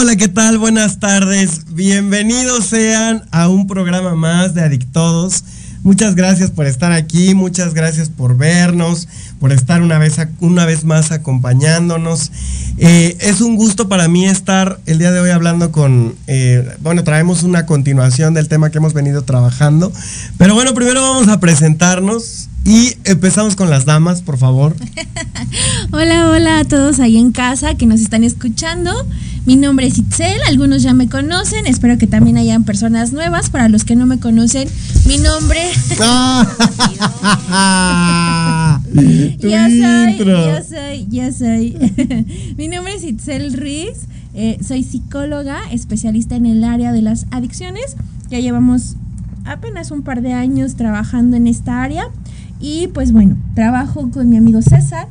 Hola, ¿qué tal? Buenas tardes. Bienvenidos sean a un programa más de Adictodos. Muchas gracias por estar aquí, muchas gracias por vernos, por estar una vez, una vez más acompañándonos. Eh, es un gusto para mí estar el día de hoy hablando con, eh, bueno, traemos una continuación del tema que hemos venido trabajando. Pero bueno, primero vamos a presentarnos y empezamos con las damas, por favor. hola, hola a todos ahí en casa que nos están escuchando. Mi nombre es Itzel, algunos ya me conocen, espero que también hayan personas nuevas. Para los que no me conocen, mi nombre. ya soy, ya soy, ya soy. mi nombre es Itzel Ruiz, eh, soy psicóloga, especialista en el área de las adicciones. Ya llevamos apenas un par de años trabajando en esta área. Y pues bueno, trabajo con mi amigo César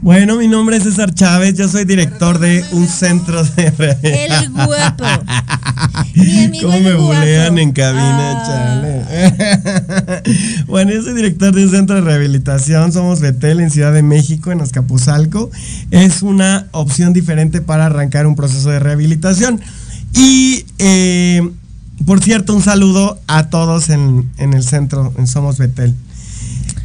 bueno, mi nombre es César Chávez, yo soy director de un centro de El guapo. ¿Cómo me bulean en cabina, ah. chale? bueno, yo soy director de un centro de rehabilitación, somos Betel en Ciudad de México, en Azcapotzalco. Es una opción diferente para arrancar un proceso de rehabilitación. Y, eh, por cierto, un saludo a todos en, en el centro, en Somos Betel.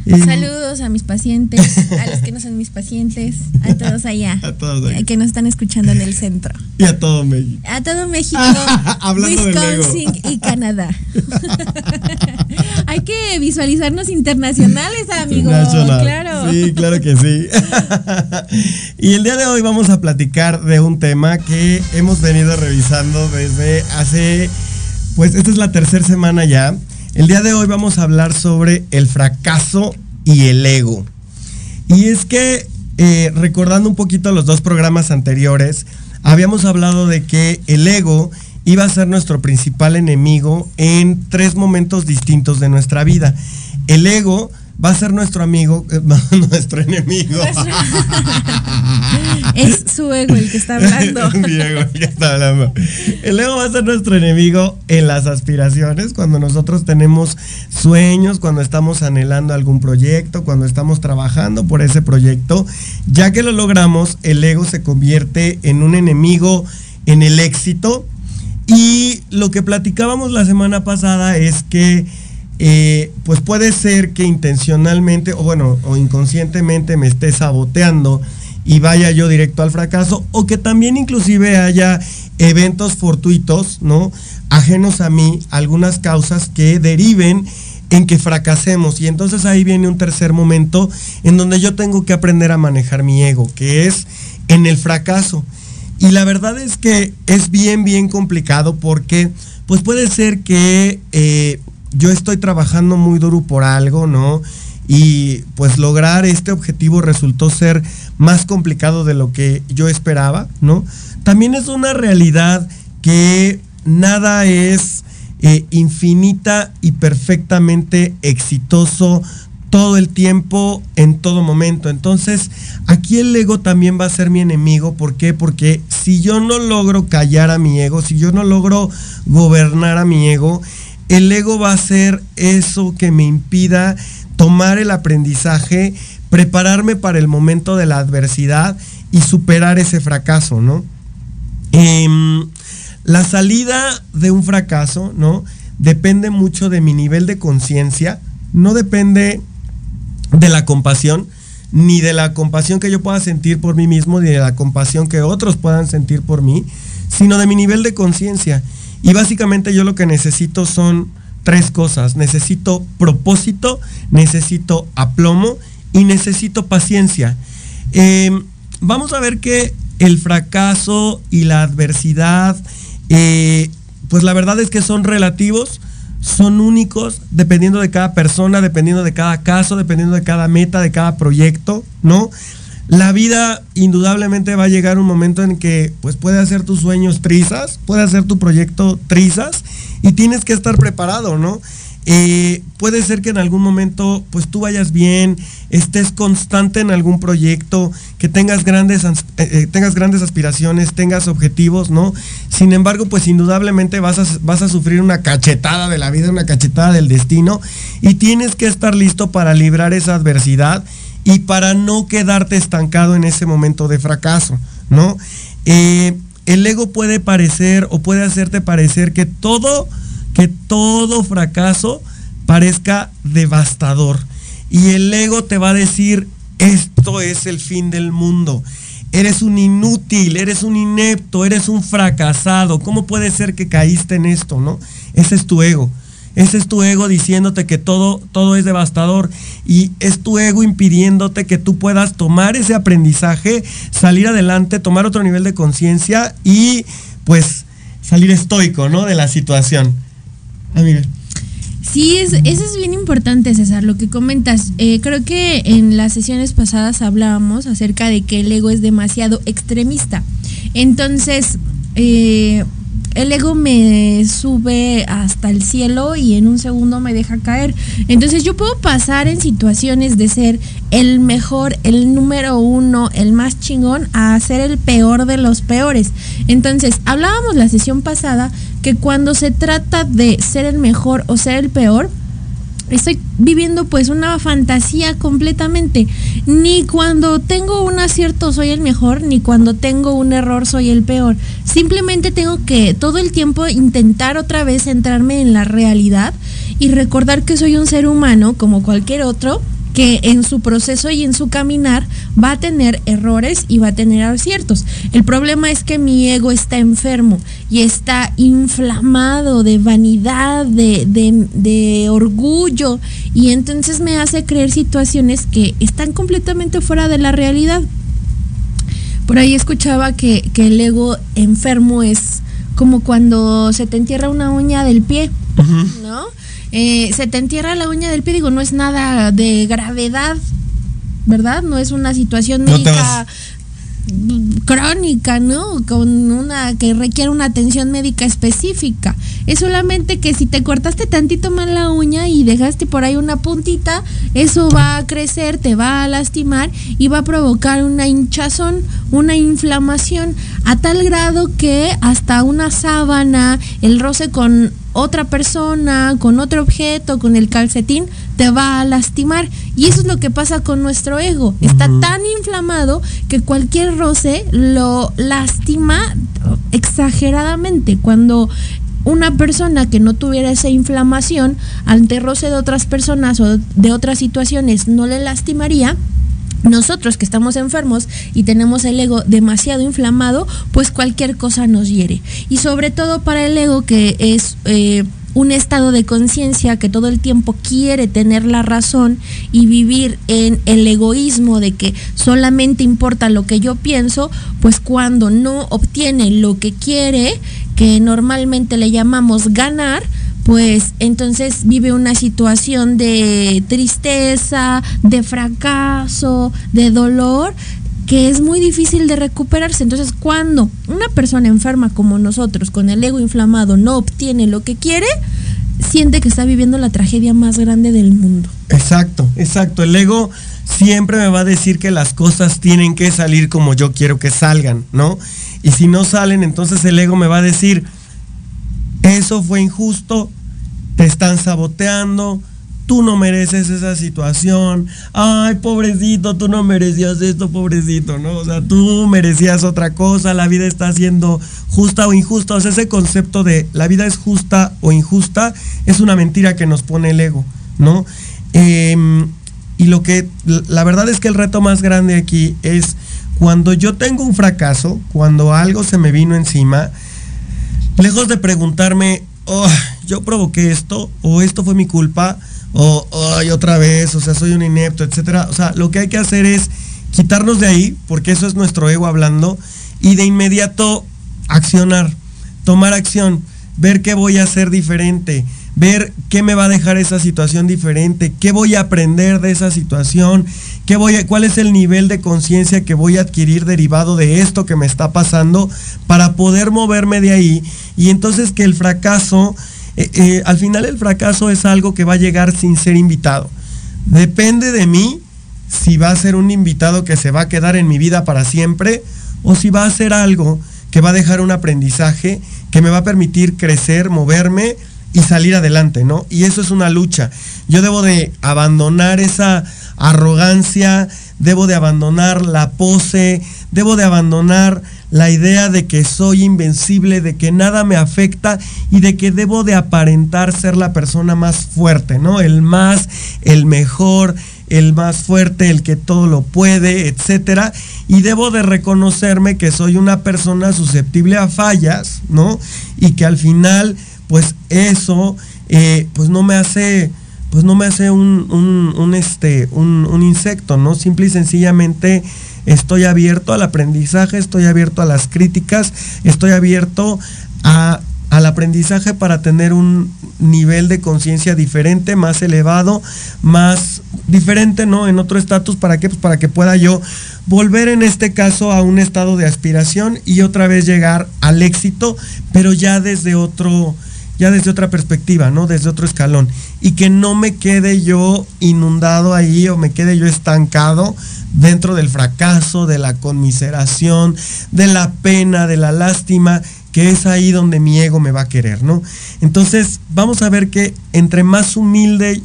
Saludos a mis pacientes, a los que no son mis pacientes, a todos allá. A todos allá. Que nos están escuchando en el centro. Y a todo México. A todo México, Wisconsin y Canadá. Hay que visualizarnos internacionales, amigos. Claro. Sí, claro que sí. y el día de hoy vamos a platicar de un tema que hemos venido revisando desde hace, pues esta es la tercera semana ya el día de hoy vamos a hablar sobre el fracaso y el ego. Y es que, eh, recordando un poquito los dos programas anteriores, habíamos hablado de que el ego iba a ser nuestro principal enemigo en tres momentos distintos de nuestra vida. El ego va a ser nuestro amigo, eh, nuestro enemigo. es su ego el que está hablando. el que está hablando. El ego va a ser nuestro enemigo en las aspiraciones, cuando nosotros tenemos sueños, cuando estamos anhelando algún proyecto, cuando estamos trabajando por ese proyecto. Ya que lo logramos, el ego se convierte en un enemigo en el éxito. Y lo que platicábamos la semana pasada es que eh, pues puede ser que intencionalmente o bueno, o inconscientemente me esté saboteando y vaya yo directo al fracaso, o que también inclusive haya eventos fortuitos, ¿no? Ajenos a mí, algunas causas que deriven en que fracasemos. Y entonces ahí viene un tercer momento en donde yo tengo que aprender a manejar mi ego, que es en el fracaso. Y la verdad es que es bien, bien complicado porque pues puede ser que eh, yo estoy trabajando muy duro por algo, ¿no? Y pues lograr este objetivo resultó ser más complicado de lo que yo esperaba, ¿no? También es una realidad que nada es eh, infinita y perfectamente exitoso todo el tiempo, en todo momento. Entonces, aquí el ego también va a ser mi enemigo. ¿Por qué? Porque si yo no logro callar a mi ego, si yo no logro gobernar a mi ego, el ego va a ser eso que me impida tomar el aprendizaje, prepararme para el momento de la adversidad y superar ese fracaso, ¿no? Em, la salida de un fracaso, ¿no? Depende mucho de mi nivel de conciencia, no depende de la compasión, ni de la compasión que yo pueda sentir por mí mismo, ni de la compasión que otros puedan sentir por mí, sino de mi nivel de conciencia. Y básicamente yo lo que necesito son tres cosas. Necesito propósito, necesito aplomo y necesito paciencia. Em, vamos a ver que el fracaso y la adversidad, eh, pues la verdad es que son relativos, son únicos, dependiendo de cada persona, dependiendo de cada caso, dependiendo de cada meta, de cada proyecto, ¿no? La vida indudablemente va a llegar un momento en que pues puede hacer tus sueños trizas, puede hacer tu proyecto trizas y tienes que estar preparado, ¿no? Eh, puede ser que en algún momento pues tú vayas bien, estés constante en algún proyecto, que tengas grandes, eh, eh, tengas grandes aspiraciones, tengas objetivos, ¿no? Sin embargo, pues indudablemente vas a, vas a sufrir una cachetada de la vida, una cachetada del destino y tienes que estar listo para librar esa adversidad y para no quedarte estancado en ese momento de fracaso, ¿no? Eh, el ego puede parecer o puede hacerte parecer que todo, que todo fracaso parezca devastador. Y el ego te va a decir, esto es el fin del mundo. Eres un inútil, eres un inepto, eres un fracasado. ¿Cómo puede ser que caíste en esto, no? Ese es tu ego. Ese es tu ego diciéndote que todo, todo es devastador y es tu ego impidiéndote que tú puedas tomar ese aprendizaje, salir adelante, tomar otro nivel de conciencia y pues salir estoico, ¿no? De la situación. Amiga. Sí, es, eso es bien importante, César, lo que comentas. Eh, creo que en las sesiones pasadas hablábamos acerca de que el ego es demasiado extremista. Entonces, eh, el ego me sube hasta el cielo y en un segundo me deja caer. Entonces yo puedo pasar en situaciones de ser el mejor, el número uno, el más chingón, a ser el peor de los peores. Entonces, hablábamos la sesión pasada que cuando se trata de ser el mejor o ser el peor, estoy viviendo pues una fantasía completamente. Ni cuando tengo un acierto soy el mejor, ni cuando tengo un error soy el peor. Simplemente tengo que todo el tiempo intentar otra vez centrarme en la realidad y recordar que soy un ser humano como cualquier otro que en su proceso y en su caminar va a tener errores y va a tener aciertos. El problema es que mi ego está enfermo y está inflamado de vanidad, de, de, orgullo, y entonces me hace creer situaciones que están completamente fuera de la realidad. Por ahí escuchaba que, que el ego enfermo es como cuando se te entierra una uña del pie, ¿no? Eh, se te entierra la uña del pie, digo, no es nada de gravedad, ¿verdad? No es una situación médica crónica, ¿no? Con una que requiere una atención médica específica. Es solamente que si te cortaste tantito mal la uña y dejaste por ahí una puntita, eso va a crecer, te va a lastimar y va a provocar una hinchazón, una inflamación a tal grado que hasta una sábana, el roce con otra persona, con otro objeto, con el calcetín, te va a lastimar. Y eso es lo que pasa con nuestro ego. Está tan inflamado que cualquier roce lo lastima exageradamente. Cuando una persona que no tuviera esa inflamación ante roce de otras personas o de otras situaciones no le lastimaría, nosotros que estamos enfermos y tenemos el ego demasiado inflamado, pues cualquier cosa nos hiere. Y sobre todo para el ego que es... Eh, un estado de conciencia que todo el tiempo quiere tener la razón y vivir en el egoísmo de que solamente importa lo que yo pienso, pues cuando no obtiene lo que quiere, que normalmente le llamamos ganar, pues entonces vive una situación de tristeza, de fracaso, de dolor, que es muy difícil de recuperarse. Entonces, cuando una persona enferma como nosotros, con el ego inflamado, no obtiene lo que quiere, siente que está viviendo la tragedia más grande del mundo. Exacto, exacto. El ego siempre me va a decir que las cosas tienen que salir como yo quiero que salgan, ¿no? Y si no salen, entonces el ego me va a decir, eso fue injusto, te están saboteando, tú no mereces esa situación, ay, pobrecito, tú no merecías esto, pobrecito, ¿no? O sea, tú merecías otra cosa, la vida está siendo justa o injusta, o sea, ese concepto de la vida es justa o injusta es una mentira que nos pone el ego, ¿no? Em, y lo que, la verdad es que el reto más grande aquí es cuando yo tengo un fracaso, cuando algo se me vino encima, lejos de preguntarme, oh, yo provoqué esto o esto fue mi culpa o ay otra vez, o sea, soy un inepto, etcétera. O sea, lo que hay que hacer es quitarnos de ahí, porque eso es nuestro ego hablando, y de inmediato accionar, tomar acción, ver qué voy a hacer diferente, ver qué me va a dejar esa situación diferente, qué voy a aprender de esa situación, qué voy a, cuál es el nivel de conciencia que voy a adquirir derivado de esto que me está pasando para poder moverme de ahí y entonces que el fracaso eh, eh, al final el fracaso es algo que va a llegar sin ser invitado. Depende de mí si va a ser un invitado que se va a quedar en mi vida para siempre o si va a ser algo que va a dejar un aprendizaje que me va a permitir crecer, moverme y salir adelante, ¿no? Y eso es una lucha. Yo debo de abandonar esa arrogancia, debo de abandonar la pose, debo de abandonar la idea de que soy invencible, de que nada me afecta y de que debo de aparentar ser la persona más fuerte, ¿no? El más, el mejor, el más fuerte, el que todo lo puede, etcétera, y debo de reconocerme que soy una persona susceptible a fallas, ¿no? Y que al final, pues eso, eh, pues no me hace, pues no me hace un, un, este, un, un insecto, ¿no? Simple y sencillamente estoy abierto al aprendizaje, estoy abierto a las críticas, estoy abierto a, al aprendizaje para tener un nivel de conciencia diferente, más elevado, más diferente, ¿no? En otro estatus, ¿para qué? Pues para que pueda yo volver en este caso a un estado de aspiración y otra vez llegar al éxito, pero ya desde otro, ya desde otra perspectiva, ¿no? Desde otro escalón. Y que no me quede yo inundado ahí o me quede yo estancado dentro del fracaso, de la conmiseración, de la pena, de la lástima, que es ahí donde mi ego me va a querer, ¿no? Entonces, vamos a ver que entre más humilde,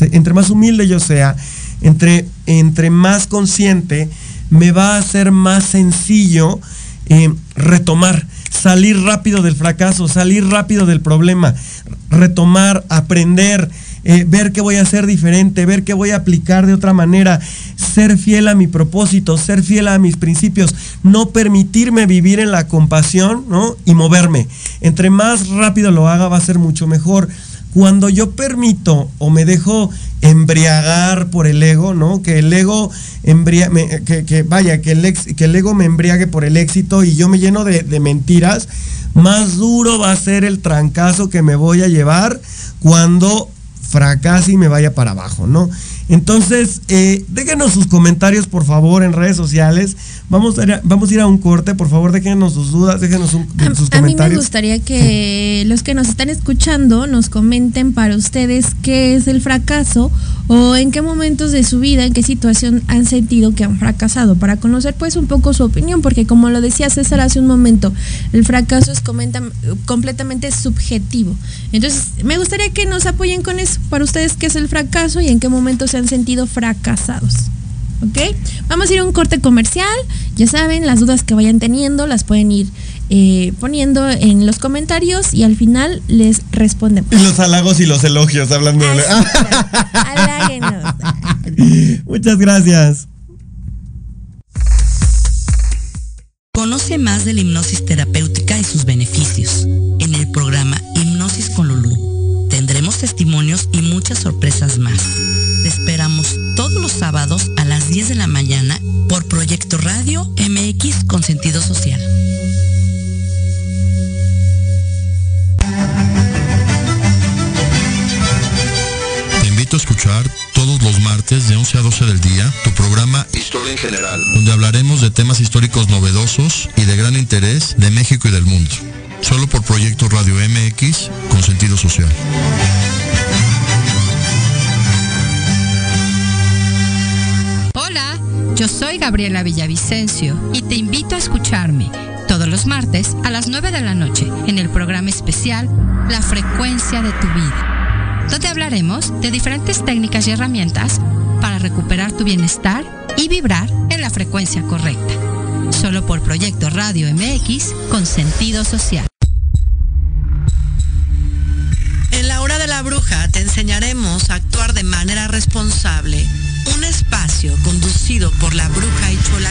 entre más humilde yo sea, entre, entre más consciente, me va a ser más sencillo eh, retomar, salir rápido del fracaso, salir rápido del problema, retomar, aprender, eh, ver qué voy a hacer diferente, ver qué voy a aplicar de otra manera, ser fiel a mi propósito, ser fiel a mis principios, no permitirme vivir en la compasión, ¿no? Y moverme. Entre más rápido lo haga va a ser mucho mejor. Cuando yo permito o me dejo embriagar por el ego, ¿no? Que el ego que, vaya, que el, que el ego me embriague por el éxito y yo me lleno de, de mentiras, más duro va a ser el trancazo que me voy a llevar cuando fracase y me vaya para abajo, ¿no? Entonces, eh, déjenos sus comentarios, por favor, en redes sociales. Vamos a, ir a, vamos a ir a un corte, por favor, déjenos sus dudas, déjenos sus comentarios. A mí me gustaría que los que nos están escuchando nos comenten para ustedes qué es el fracaso o en qué momentos de su vida, en qué situación han sentido que han fracasado, para conocer pues un poco su opinión, porque como lo decía César hace un momento, el fracaso es completamente subjetivo. Entonces, me gustaría que nos apoyen con eso, para ustedes qué es el fracaso y en qué momentos se han sentido fracasados. ¿Ok? Vamos a ir a un corte comercial. Ya saben, las dudas que vayan teniendo las pueden ir eh, poniendo en los comentarios y al final les respondemos. Los halagos y los elogios, hablando de... Muchas gracias. Conoce más de la hipnosis terapéutica en General, donde hablaremos de temas históricos novedosos y de gran interés de México y del mundo. Solo por Proyecto Radio MX con sentido social. Yo soy Gabriela Villavicencio y te invito a escucharme todos los martes a las 9 de la noche en el programa especial La frecuencia de tu vida, donde hablaremos de diferentes técnicas y herramientas para recuperar tu bienestar y vibrar en la frecuencia correcta. Solo por Proyecto Radio MX con sentido social. En la hora de la bruja te enseñaremos a actuar de manera responsable un espacio conducido por la bruja Ichola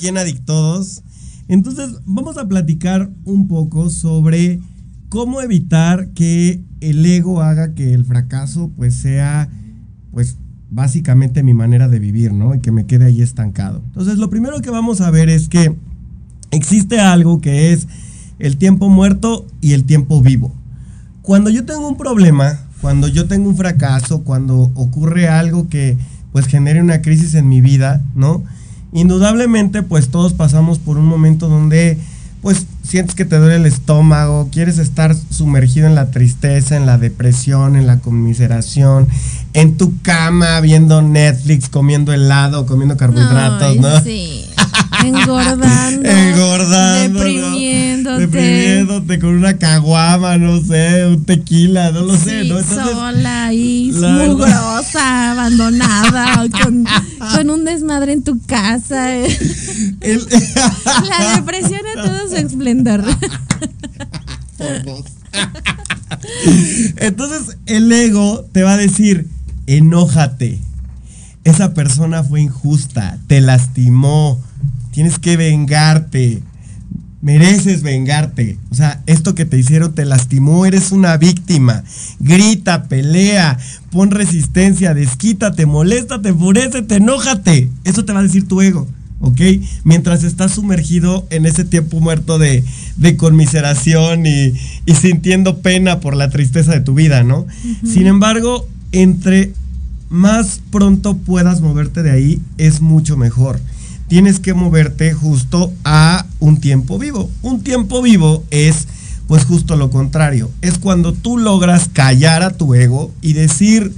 Aquí en. Entonces, vamos a platicar un poco sobre cómo evitar que el ego haga que el fracaso pues sea pues básicamente mi manera de vivir, ¿no? Y que me quede ahí estancado. Entonces, lo primero que vamos a ver es que existe algo que es el tiempo muerto y el tiempo vivo. Cuando yo tengo un problema, cuando yo tengo un fracaso, cuando ocurre algo que pues genere una crisis en mi vida, ¿no? Indudablemente pues todos pasamos por un momento donde pues sientes que te duele el estómago, quieres estar sumergido en la tristeza, en la depresión, en la conmiseración, en tu cama viendo Netflix, comiendo helado, comiendo carbohidratos, ¿no? Sí. Engordando. Engordando. Deprimiéndote. Deprimiéndote con una caguama, no sé, un tequila, no lo sé, ¿no? Entonces, sola ahí, mugrosa, abandonada, con, con un desmadre en tu casa. el- La depresión a todo su esplendor. Entonces el ego te va a decir, enójate. Esa persona fue injusta, te lastimó, tienes que vengarte, mereces vengarte. O sea, esto que te hicieron te lastimó, eres una víctima. Grita, pelea, pon resistencia, desquítate, moléstate, enfurécete, enójate. Eso te va a decir tu ego. ¿ok? Mientras estás sumergido en ese tiempo muerto de, de conmiseración y, y sintiendo pena por la tristeza de tu vida, ¿no? Sin embargo, entre más pronto puedas moverte de ahí, es mucho mejor. Tienes que moverte justo a un tiempo vivo. Un tiempo vivo es, pues justo lo contrario. Es cuando tú logras callar a tu ego y decir,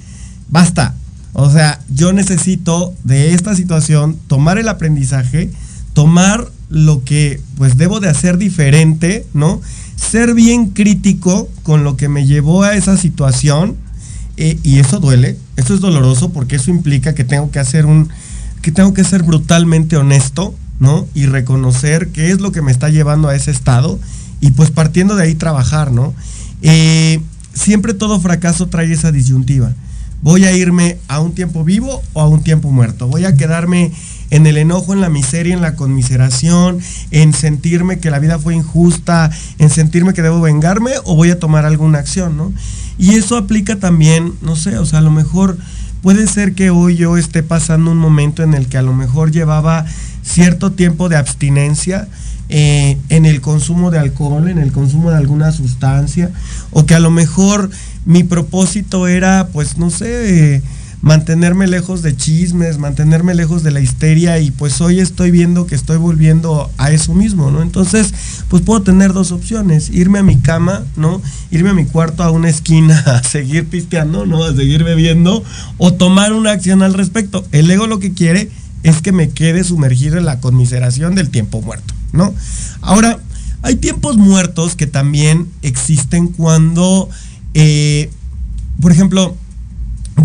basta, o sea, yo necesito de esta situación tomar el aprendizaje, tomar lo que pues debo de hacer diferente, ¿no? Ser bien crítico con lo que me llevó a esa situación eh, y eso duele, eso es doloroso porque eso implica que tengo que hacer un, que tengo que ser brutalmente honesto, ¿no? Y reconocer qué es lo que me está llevando a ese estado y pues partiendo de ahí trabajar, ¿no? Eh, siempre todo fracaso trae esa disyuntiva voy a irme a un tiempo vivo o a un tiempo muerto. Voy a quedarme en el enojo, en la miseria, en la conmiseración, en sentirme que la vida fue injusta, en sentirme que debo vengarme o voy a tomar alguna acción, ¿no? Y eso aplica también, no sé, o sea, a lo mejor puede ser que hoy yo esté pasando un momento en el que a lo mejor llevaba cierto tiempo de abstinencia, eh, en el consumo de alcohol, en el consumo de alguna sustancia, o que a lo mejor mi propósito era, pues no sé, mantenerme lejos de chismes, mantenerme lejos de la histeria y pues hoy estoy viendo que estoy volviendo a eso mismo, ¿no? Entonces, pues puedo tener dos opciones, irme a mi cama, ¿no? Irme a mi cuarto a una esquina a seguir pisteando, ¿no? A seguir bebiendo o tomar una acción al respecto. El ego lo que quiere es que me quede sumergido en la conmiseración del tiempo muerto, ¿no? Ahora, hay tiempos muertos que también existen cuando, eh, por ejemplo,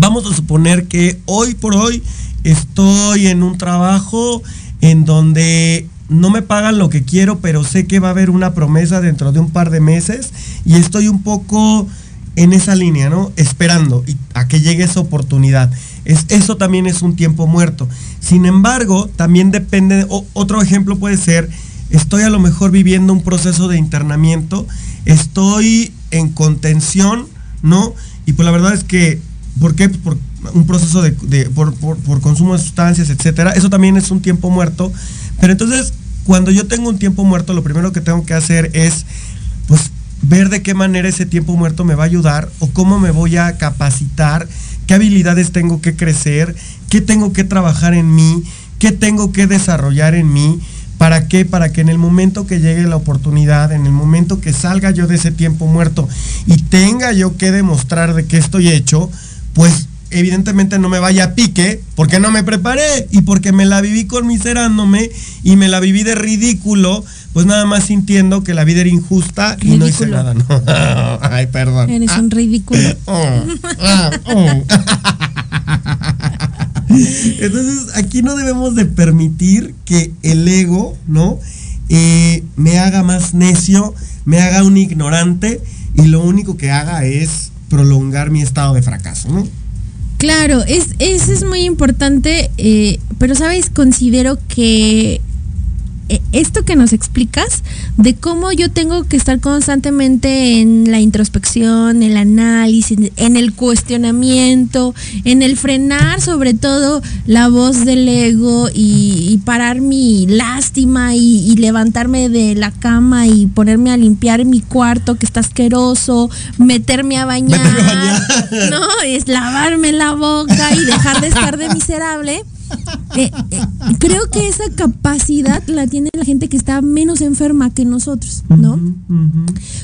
vamos a suponer que hoy por hoy estoy en un trabajo en donde no me pagan lo que quiero, pero sé que va a haber una promesa dentro de un par de meses y estoy un poco en esa línea, ¿no? Esperando a que llegue esa oportunidad. Es, eso también es un tiempo muerto. Sin embargo, también depende, otro ejemplo puede ser, estoy a lo mejor viviendo un proceso de internamiento, estoy en contención, ¿no? Y pues la verdad es que, ¿por qué? Por un proceso de, por- por consumo de sustancias, etcétera. Eso también es un tiempo muerto. Pero entonces, cuando yo tengo un tiempo muerto, lo primero que tengo que hacer es, pues, ver de qué manera ese tiempo muerto me va a ayudar o cómo me voy a capacitar, qué habilidades tengo que crecer, qué tengo que trabajar en mí, qué tengo que desarrollar en mí. ¿Para qué? Para que en el momento que llegue la oportunidad, en el momento que salga yo de ese tiempo muerto y tenga yo que demostrar de qué estoy hecho, pues evidentemente no me vaya a pique porque no me preparé y porque me la viví conmiserándome y me la viví de ridículo, pues nada más sintiendo que la vida era injusta y no hice nada. ¿no? Ay, perdón. Eres Ah, un ridículo. oh, ah, oh. Entonces, aquí no debemos de permitir que el ego, ¿no? Eh, me haga más necio, me haga un ignorante y lo único que haga es prolongar mi estado de fracaso, ¿no? Claro, es, eso es muy importante, eh, pero sabes, considero que esto que nos explicas de cómo yo tengo que estar constantemente en la introspección, el análisis, en el cuestionamiento, en el frenar sobre todo la voz del ego y, parar mi lástima y, levantarme de la cama y ponerme a limpiar mi cuarto que está asqueroso, meterme a bañar, no, es lavarme la boca y dejar de estar de miserable eh, eh, creo que esa capacidad la tiene la gente que está menos enferma que nosotros, ¿no?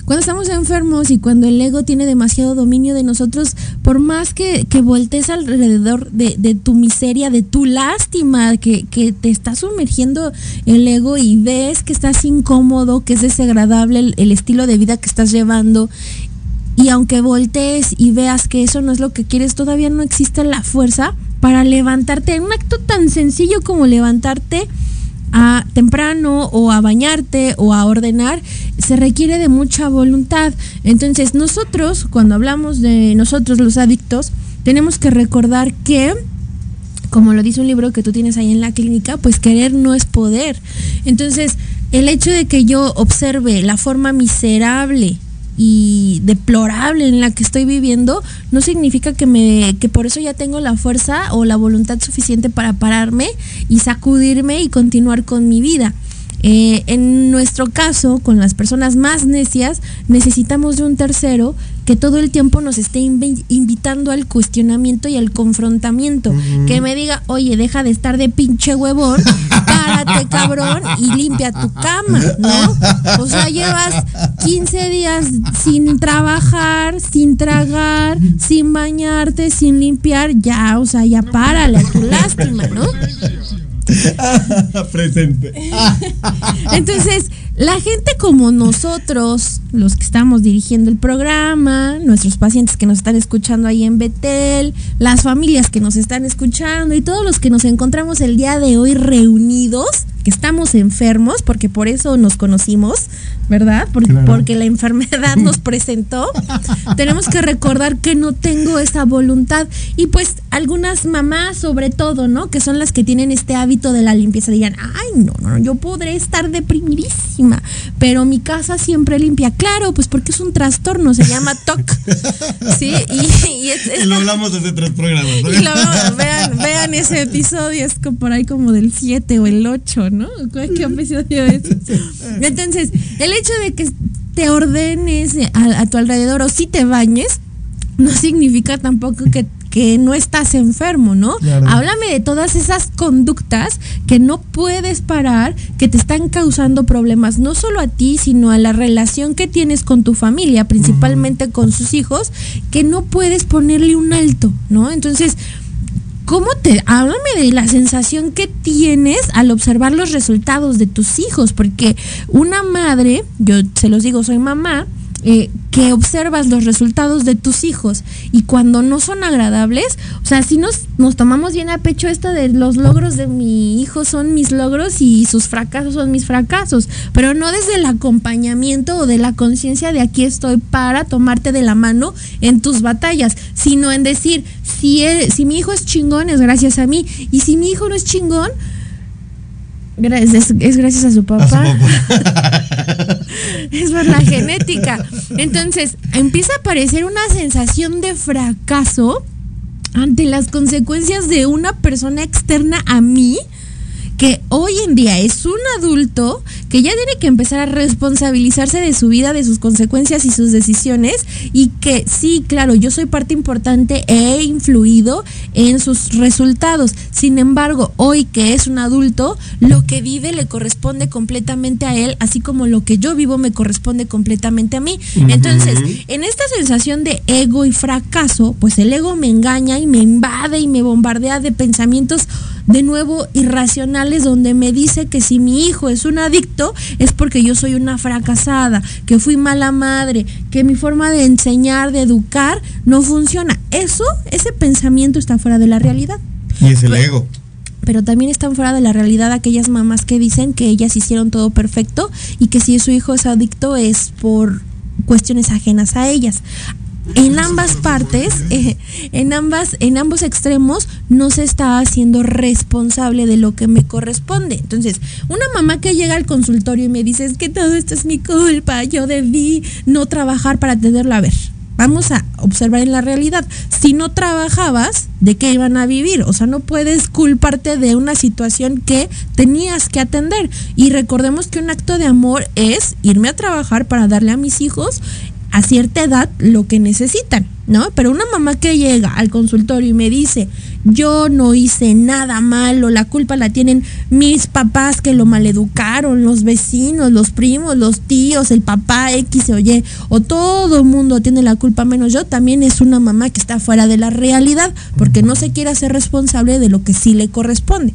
Cuando estamos enfermos y cuando el ego tiene demasiado dominio de nosotros, por más que, que voltees alrededor de, tu miseria, de tu lástima, que, te está sumergiendo el ego y ves que estás incómodo, que es desagradable el, el estilo de vida que estás llevando y aunque voltees y veas que eso no es lo que quieres, todavía no existe la fuerza para levantarte. Un acto tan sencillo como levantarte a temprano o a bañarte o a ordenar se requiere de mucha voluntad. Entonces nosotros, cuando hablamos de nosotros los adictos, tenemos que recordar que como lo dice un libro que tú tienes ahí en la clínica, pues querer no es poder. Entonces, el hecho de que yo observe la forma miserable y deplorable en la que estoy viviendo no significa que me que por eso ya tengo la fuerza o la voluntad suficiente para pararme y sacudirme y continuar con mi vida. Eh, en nuestro caso, con las personas más necias, necesitamos de un tercero que todo el tiempo nos esté invitando al cuestionamiento y al confrontamiento. Que me diga, oye, deja de estar de pinche huevón, párate cabrón y limpia tu cama, ¿no? O sea, llevas 15 días sin trabajar, sin tragar, sin bañarte, sin limpiar, ya, o sea, ya párale tu lástima, ¿no? Presente. Entonces, la gente como nosotros, los que estamos dirigiendo el programa, nuestros pacientes que nos están escuchando ahí en Betel, las familias que nos están escuchando y todos los que nos encontramos el día de hoy reunidos, estamos enfermos, porque por eso nos conocimos, ¿verdad? Porque la enfermedad nos presentó. Tenemos que recordar que no tengo esa voluntad. Y pues algunas mamás, sobre todo, ¿no? Que son las que tienen este hábito de la limpieza, digan, ay, no, no, yo podré estar deprimidísima, pero mi casa siempre limpia. Claro, pues porque es un trastorno, se llama TOC. ¿Sí? Y, lo hablamos desde tres programas. vean, vean ese episodio, es por ahí como del 7 o el 8, ¿no? ¿Qué episodio es? Entonces, el hecho de que te ordenes a, tu alrededor o si te bañes, no significa tampoco que, que no estás enfermo, ¿no? Háblame de todas esas conductas que no puedes parar, que te están causando problemas, no solo a ti, sino a la relación que tienes con tu familia, principalmente con sus hijos, que no puedes ponerle un alto, ¿no? Entonces, ¿Cómo te, háblame de la sensación que tienes al observar los resultados de tus hijos? Porque una madre, yo se los digo, soy mamá, eh, que observas los resultados de tus hijos y cuando no son agradables, o sea, si nos, nos tomamos bien a pecho esto de los logros de mi hijo son mis logros y sus fracasos son mis fracasos, pero no desde el acompañamiento o de la conciencia de aquí estoy para tomarte de la mano en tus batallas, sino en decir, si, si mi hijo es chingón es gracias a mí y si mi hijo no es chingón, es, gracias a su papá. es por la genética. Entonces, empieza a aparecer una sensación de fracaso ante las consecuencias de una persona externa a mí que hoy en día es un adulto que ya tiene que empezar a responsabilizarse de su vida, de sus consecuencias y sus decisiones y que sí, claro, yo soy parte importante, he influido en sus resultados. Sin embargo, hoy que es un adulto, lo que vive le corresponde completamente a él, así como lo que yo vivo me corresponde completamente a mí. Entonces, en esta sensación de ego y fracaso, pues el ego me engaña y me invade y me bombardea de pensamientos de nuevo irracionales donde me dice que si mi hijo es un adicto es porque yo soy una fracasada, que fui mala madre, que mi forma de enseñar, de educar no funciona. Eso, ese pensamiento está fuera de la realidad. Y es el ego pero también están fuera de la realidad aquellas mamás que dicen que ellas hicieron todo perfecto y que si su hijo es adicto es por cuestiones ajenas a ellas en ambas partes, eh, en ambas, en ambos extremos, no se está haciendo responsable de lo que me corresponde. Entonces, una mamá que llega al consultorio y me dice es que todo esto es mi culpa, yo debí no trabajar para tenerlo a ver. Vamos a observar en la realidad. Si no trabajabas, ¿de qué iban a vivir? O sea, no puedes culparte de una situación que tenías que atender. Y recordemos que un acto de amor es irme a trabajar para darle a mis hijos a cierta edad lo que necesitan, ¿no? Pero una mamá que llega al consultorio y me dice, yo no hice nada malo, la culpa la tienen mis papás que lo maleducaron, los vecinos, los primos, los tíos, el papá X o Y, o todo el mundo tiene la culpa menos yo, también es una mamá que está fuera de la realidad porque no se quiere hacer responsable de lo que sí le corresponde.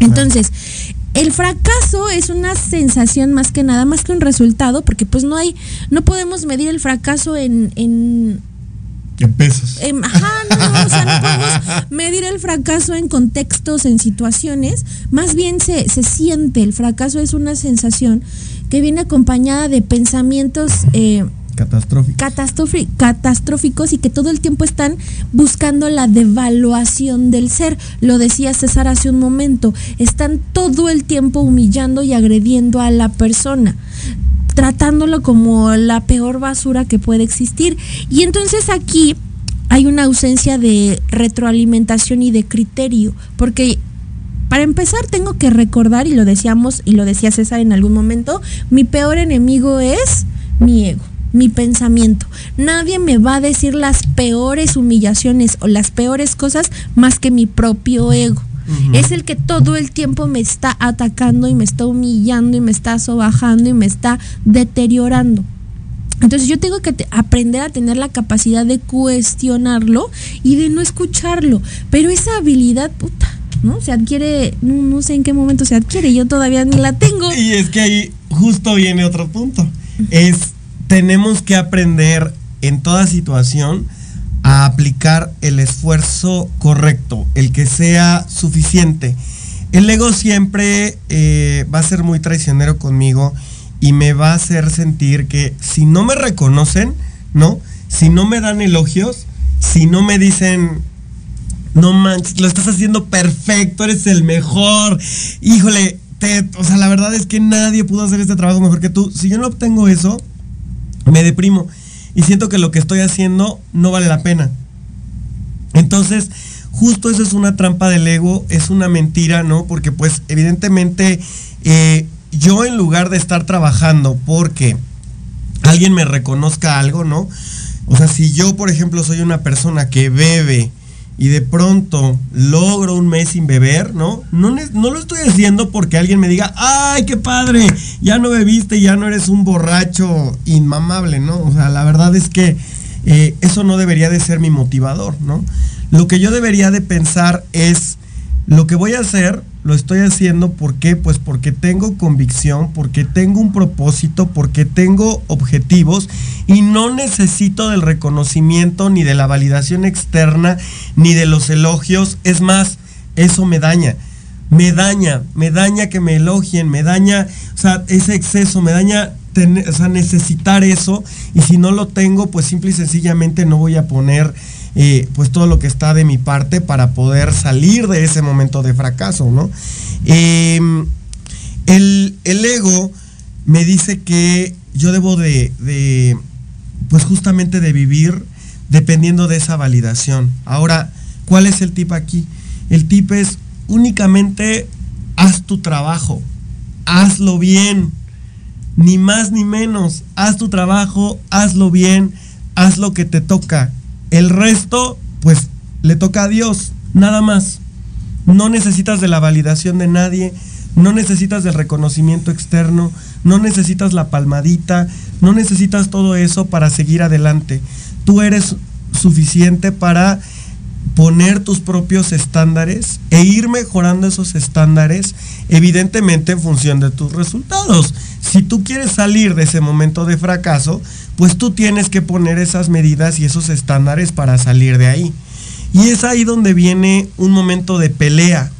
Entonces, el fracaso es una sensación más que nada, más que un resultado, porque pues no hay, no podemos medir el fracaso en, en en pesos. ajá, no, no, o sea, no podemos medir el fracaso en contextos, en situaciones. Más bien se, se siente, el fracaso es una sensación que viene acompañada de pensamientos eh, catastróficos. catastróficos y que todo el tiempo están buscando la devaluación del ser. Lo decía César hace un momento, están todo el tiempo humillando y agrediendo a la persona tratándolo como la peor basura que puede existir. Y entonces aquí hay una ausencia de retroalimentación y de criterio, porque para empezar tengo que recordar, y lo decíamos, y lo decía César en algún momento, mi peor enemigo es mi ego mi pensamiento. Nadie me va a decir las peores humillaciones o las peores cosas más que mi propio ego. Es el que todo el tiempo me está atacando y me está humillando y me está sobajando y me está deteriorando. Entonces yo tengo que aprender a tener la capacidad de cuestionarlo y de no escucharlo. Pero esa habilidad, puta, ¿no? Se adquiere, no, no sé en qué momento se adquiere, yo todavía ni la tengo. Y es que ahí justo viene otro punto. Es tenemos que aprender en toda situación a aplicar el esfuerzo correcto, el que sea suficiente. El ego siempre eh, va a ser muy traicionero conmigo y me va a hacer sentir que si no me reconocen, ¿no? Si no me dan elogios, si no me dicen, no manches, lo estás haciendo perfecto, eres el mejor, híjole, o sea, la verdad es que nadie pudo hacer este trabajo mejor que tú. Si yo no obtengo eso, me deprimo y siento que lo que estoy haciendo no vale la pena. Entonces, justo eso es una trampa del ego, es una mentira, ¿no? Porque pues evidentemente eh, yo en lugar de estar trabajando porque alguien me reconozca algo, ¿no? O sea, si yo, por ejemplo, soy una persona que bebe y de pronto logro un mes sin beber, ¿no? No, lo estoy haciendo porque alguien me diga, ay, qué padre, ya no bebiste, ya no eres un borracho inmamable, ¿no? O sea, la verdad es que eh, eso no debería de ser mi motivador, ¿no? Lo que yo debería de pensar es, lo que voy a hacer, lo estoy haciendo. Pues porque tengo convicción, porque tengo un propósito, porque tengo objetivos y no necesito del reconocimiento ni de la validación externa ni de los elogios. Es más, eso me daña. Me daña, me daña que me elogien, me daña, o sea, ese exceso, me daña o sea, necesitar eso y si no lo tengo, pues simple y sencillamente no voy a poner eh, pues todo lo que está de mi parte para poder salir de ese momento de fracaso, ¿no? Em, el, ego me dice que yo debo de, de, pues justamente de vivir dependiendo de esa validación. Ahora, ¿cuál es el tip aquí? El tip es únicamente haz tu trabajo, hazlo bien, ni más ni menos, haz tu trabajo, hazlo bien, haz lo que te toca. El resto, pues, le toca a Dios, nada más. No necesitas de la validación de nadie, no necesitas del reconocimiento externo, no necesitas la palmadita, no necesitas todo eso para seguir adelante. Tú eres suficiente para poner tus propios estándares e ir mejorando esos estándares, evidentemente en función de tus resultados. Si tú quieres salir de ese momento de fracaso, pues tú tienes que poner esas medidas y esos estándares para salir de ahí. Y es ahí donde viene un momento de pelea.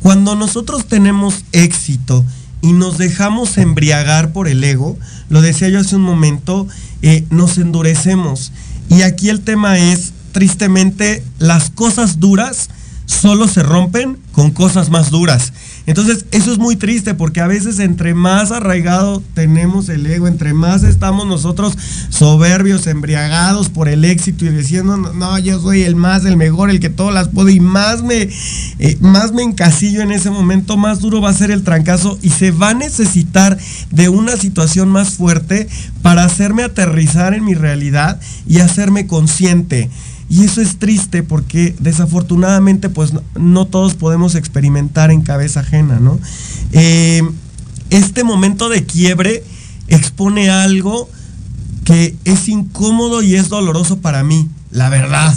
Cuando nosotros tenemos éxito y nos dejamos embriagar por el ego, lo decía yo hace un momento, eh, nos endurecemos. Y aquí el tema es, tristemente, las cosas duras solo se rompen con cosas más duras. Entonces, eso es muy triste porque a veces entre más arraigado tenemos el ego, entre más estamos nosotros soberbios, embriagados por el éxito y diciendo, no, yo soy el más, el mejor, el que todas las puedo y más me, eh, más me encasillo en ese momento, más duro va a ser el trancazo y se va a necesitar de una situación más fuerte para hacerme aterrizar en mi realidad y hacerme consciente. Y eso es triste porque desafortunadamente pues no, todos podemos experimentar en cabeza ajena, ¿no? Eh, este momento de quiebre expone algo que es incómodo y es doloroso para mí, la verdad.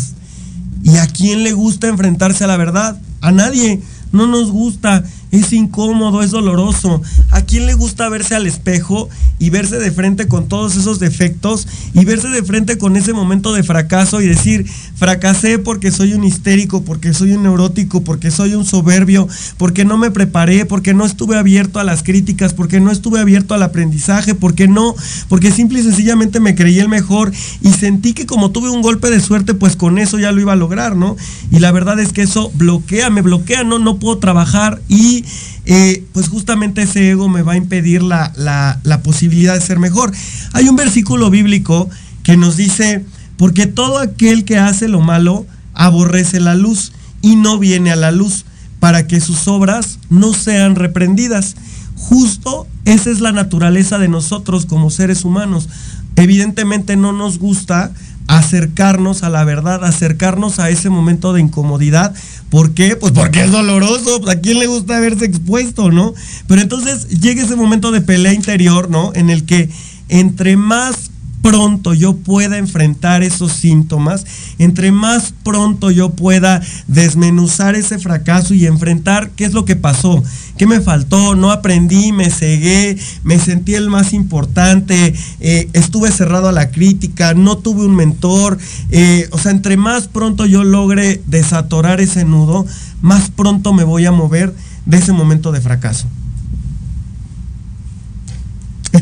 ¿Y a quién le gusta enfrentarse a la verdad? A nadie. No nos gusta es incómodo, es doloroso. ¿A quién le gusta verse al espejo y verse de frente con todos esos defectos y verse de frente con ese momento de fracaso y decir, fracasé porque soy un histérico, porque soy un neurótico, porque soy un soberbio, porque no me preparé, porque no estuve abierto a las críticas, porque no estuve abierto al aprendizaje, porque no, porque simple y sencillamente me creí el mejor y sentí que como tuve un golpe de suerte, pues con eso ya lo iba a lograr, ¿no? Y la verdad es que eso bloquea, me bloquea, no, no puedo trabajar y eh, pues justamente ese ego me va a impedir la, la posibilidad de ser mejor. Hay un versículo bíblico que nos dice, porque todo aquel que hace lo malo aborrece la luz y no viene a la luz para que sus obras no sean reprendidas. Justo esa es la naturaleza de nosotros como seres humanos. Evidentemente no nos gusta acercarnos a la verdad, acercarnos a ese momento de incomodidad. ¿Por qué? Pues porque es doloroso. ¿A quién le gusta verse expuesto, no? Pero entonces llega ese momento de pelea interior, ¿no? En el que entre más pronto yo pueda enfrentar esos síntomas, entre más pronto yo pueda desmenuzar ese fracaso y enfrentar qué es lo que pasó, qué me faltó, no aprendí, me cegué, me sentí el más importante, eh, estuve cerrado a la crítica, no tuve un mentor, eh, o sea, entre más pronto yo logre desatorar ese nudo, más pronto me voy a mover de ese momento de fracaso.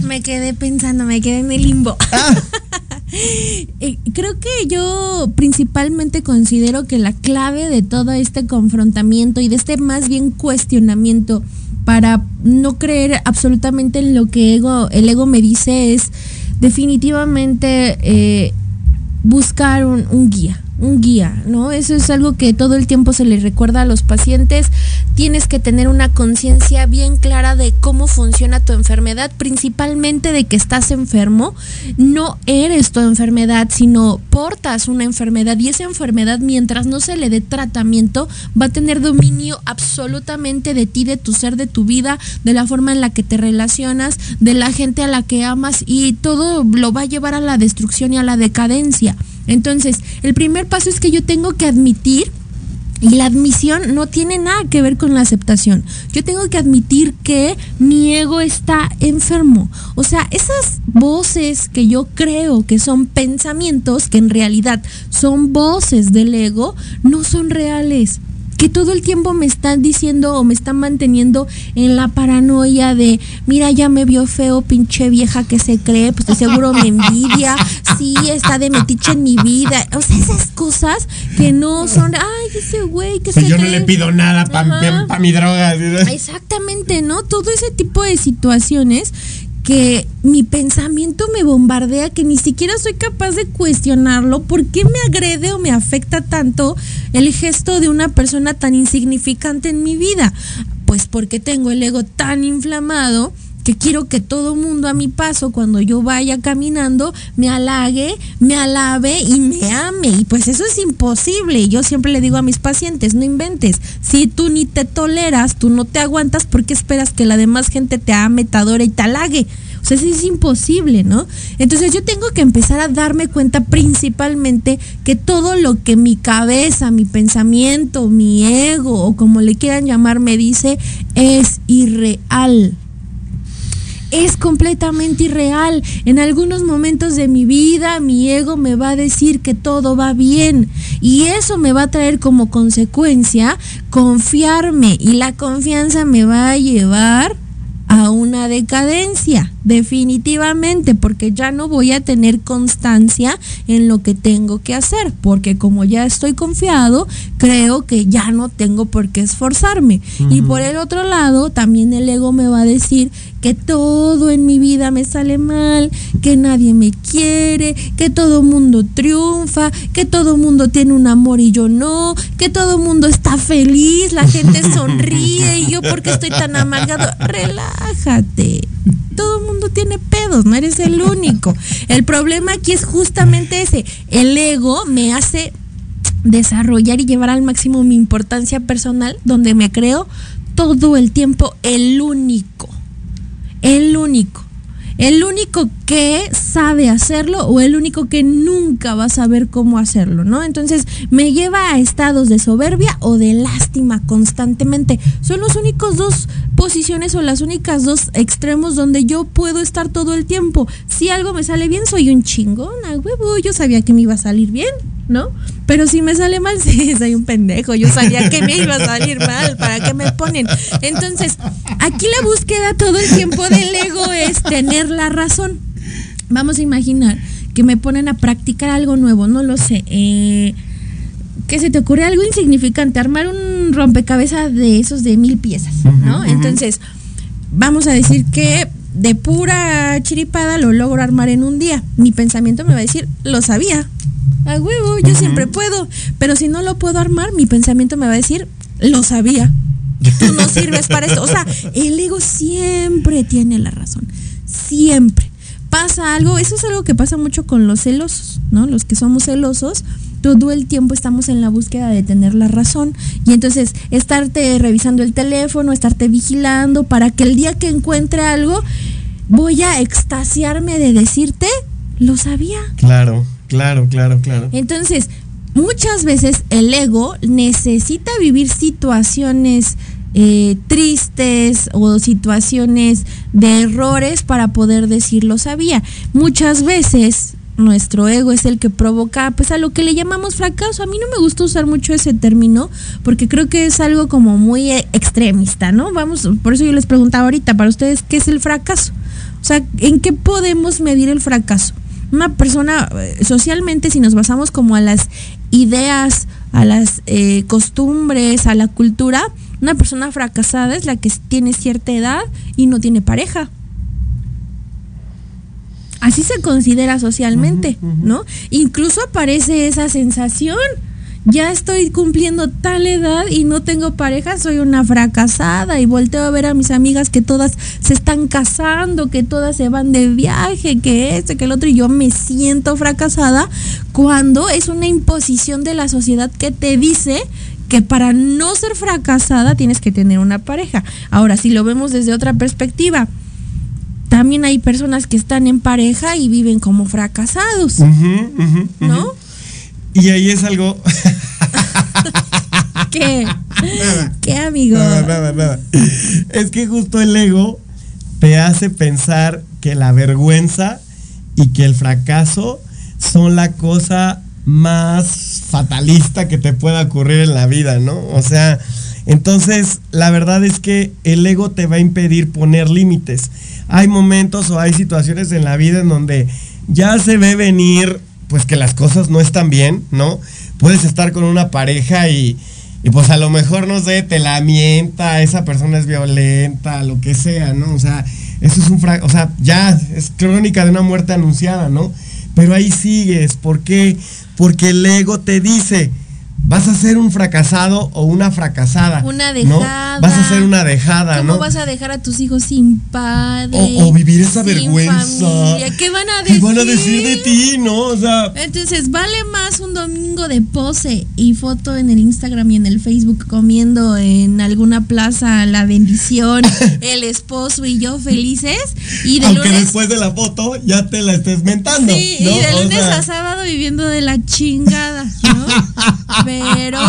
Me quedé pensando, me quedé en el limbo. Ah. Eh, creo que yo principalmente considero que la clave de todo este confrontamiento y de este más bien cuestionamiento para no creer absolutamente en lo que ego, el ego me dice es definitivamente eh, buscar un guía un guía, ¿no? Eso es algo que todo el tiempo se le recuerda a los pacientes. Tienes que tener una conciencia bien clara de cómo funciona tu enfermedad, principalmente de que estás enfermo. No eres tu enfermedad, sino portas una enfermedad y esa enfermedad mientras no se le dé tratamiento va a tener dominio absolutamente de ti, de tu ser, de tu vida, de la forma en la que te relacionas, de la gente a la que amas y todo lo va a llevar a la destrucción y a la decadencia. Entonces, el primer paso es que yo tengo que admitir y la admisión no tiene nada que ver con la aceptación. Yo tengo que admitir que mi ego está enfermo. O sea, esas voces que yo creo que son pensamientos, que en realidad son voces del ego, no son reales que todo el tiempo me están diciendo o me están manteniendo en la paranoia de, mira, ya me vio feo, pinche vieja que se cree, pues de seguro me envidia, sí, está de metiche en mi vida. O sea, esas cosas que no son, ay, ese güey que se Yo no le pido nada para mi droga. Exactamente, ¿no? Todo ese tipo de situaciones que mi pensamiento me bombardea que ni siquiera soy capaz de cuestionarlo. ¿Por qué me agrede o me afecta tanto el gesto de una persona tan insignificante en mi vida? Pues porque tengo el ego tan inflamado que quiero que todo mundo a mi paso, cuando yo vaya caminando, me halague, me alabe y me ame. Y pues eso es imposible. Yo siempre le digo a mis pacientes, no inventes. Si tú ni te toleras, tú no te aguantas, ¿por qué esperas que la demás gente te ame, te adore y te halague? O sea, eso es imposible, ¿no? Entonces yo tengo que empezar a darme cuenta principalmente que todo lo que mi cabeza, mi pensamiento, mi ego o como le quieran llamar me dice es irreal es completamente irreal. En algunos momentos de mi vida mi ego me va a decir que todo va bien y eso me va a traer como consecuencia confiarme y la confianza me va a llevar a una decadencia, definitivamente, porque ya no voy a tener constancia en lo que tengo que hacer, porque como ya estoy confiado, creo que ya no tengo por qué esforzarme. Y por el otro lado, también el ego me va a decir que todo en mi vida me sale mal, que nadie me quiere, que todo mundo triunfa, que todo mundo tiene un amor y yo no, que todo mundo está feliz, la gente sonríe y yo porque estoy tan amargado. Relájate. Todo el mundo tiene pedos, no eres el único. El problema aquí es justamente ese. El ego me hace desarrollar y llevar al máximo mi importancia personal, donde me creo todo el tiempo el único. El único el único que sabe hacerlo o el único que nunca va a saber cómo hacerlo, ¿no? Entonces me lleva a estados de soberbia o de lástima constantemente. Son los únicos dos posiciones o las únicas dos extremos donde yo puedo estar todo el tiempo. Si algo me sale bien, soy un chingón, a huevo, yo sabía que me iba a salir bien, ¿no? Pero si me sale mal, sí, soy un pendejo, yo sabía que me iba a salir mal, ¿para qué me ponen? Entonces, aquí la búsqueda todo el tiempo del ego es tener la razón. Vamos a imaginar que me ponen a practicar algo nuevo, no lo sé. Eh, que se te ocurre algo insignificante, armar un rompecabezas de esos de mil piezas, ¿no? Entonces, vamos a decir que de pura chiripada lo logro armar en un día. Mi pensamiento me va a decir, lo sabía. A huevo, yo siempre puedo. Pero si no lo puedo armar, mi pensamiento me va a decir, lo sabía. Tú no sirves para esto. O sea, el ego siempre tiene la razón siempre. Pasa algo, eso es algo que pasa mucho con los celosos, ¿no? Los que somos celosos, todo el tiempo estamos en la búsqueda de tener la razón. Y entonces, estarte revisando el teléfono, estarte vigilando para que el día que encuentre algo, voy a extasiarme de decirte, lo sabía. Claro, claro, claro, claro. Entonces, muchas veces el ego necesita vivir situaciones eh, tristes o situaciones de errores para poder decirlo sabía. Muchas veces nuestro ego es el que provoca pues a lo que le llamamos fracaso. A mí no me gusta usar mucho ese término porque creo que es algo como muy eh, extremista, ¿no? Vamos, por eso yo les preguntaba ahorita para ustedes qué es el fracaso. O sea, ¿en qué podemos medir el fracaso? Una persona eh, socialmente si nos basamos como a las ideas, a las costumbres, a la cultura, una persona fracasada es la que tiene cierta edad y no tiene pareja. Así se considera socialmente, ¿no? Incluso aparece esa sensación. Ya estoy cumpliendo tal edad y no tengo pareja, soy una fracasada y volteo a ver a mis amigas que todas se están casando, que todas se van de viaje, que este, que el otro, y yo me siento fracasada cuando es una imposición de la sociedad que te dice que para no ser fracasada tienes que tener una pareja. Ahora, si lo vemos desde otra perspectiva, también hay personas que están en pareja y viven como fracasados, ¿no? Y ahí es algo... ¿Qué? ¿Qué, amigo? Es que justo el ego te hace pensar que la vergüenza y que el fracaso son la cosa más fatalista que te pueda ocurrir en la vida, ¿no? O sea, entonces la verdad es que el ego te va a impedir poner límites. Hay momentos o hay situaciones en la vida en donde ya se ve venir, pues que las cosas no están bien, ¿no? Puedes estar con una pareja y, y pues a lo mejor, no sé, te la mienta, esa persona es violenta, lo que sea, ¿no? O sea, eso es un o sea, ya es crónica de una muerte anunciada, ¿no? Pero ahí sigues, ¿por qué? porque el ego te dice, vas a ser un fracasado o una fracasada. Una dejada. Vas a ser una dejada, ¿Cómo ¿no? vas a dejar a tus hijos sin padre? O, vivir esa vergüenza. ¿Qué van a decir? ¿Qué van a decir de ti, no? O sea. Entonces, vale más un domingo de pose y foto en el Instagram y en el Facebook comiendo en alguna plaza la bendición, el esposo y yo felices. Y de Aunque después de la foto ya te la estés mentando. Sí, y de lunes a sábado viviendo de la chingada, ¿no? Pero